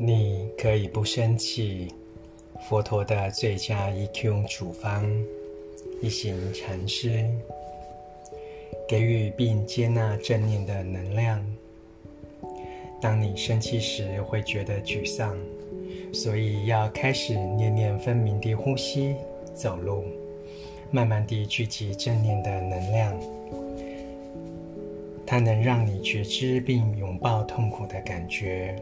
你可以不生气。佛陀的最佳 EQ 处方：一行禅师，给予并接纳正念的能量。当你生气时，会觉得沮丧，所以要开始念念分明地呼吸、走路，慢慢地聚集正念的能量。它能让你觉知并拥抱痛苦的感觉。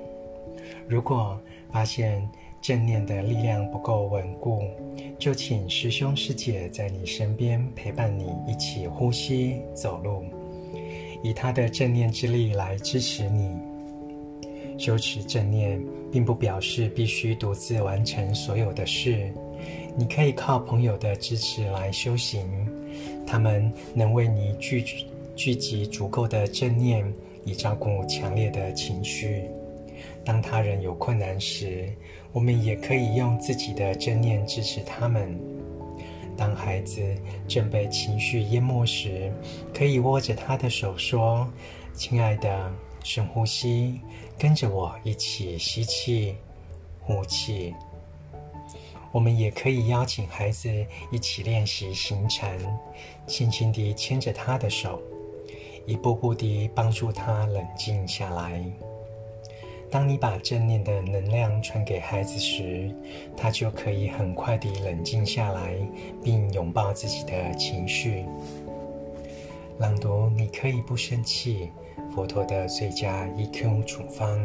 如果发现正念的力量不够稳固，就请师兄师姐在你身边陪伴你一起呼吸、走路，以他的正念之力来支持你。修持正念，并不表示必须独自完成所有的事，你可以靠朋友的支持来修行，他们能为你聚聚集足够的正念，以照顾强烈的情绪。当他人有困难时，我们也可以用自己的正念支持他们。当孩子正被情绪淹没时，可以握着他的手说：“亲爱的，深呼吸，跟着我一起吸气、呼气。”我们也可以邀请孩子一起练习行禅，轻轻地牵着他的手。一步步地帮助他冷静下来。当你把正念的能量传给孩子时，他就可以很快地冷静下来，并拥抱自己的情绪。朗读，你可以不生气。佛陀的最佳 EQ 处方。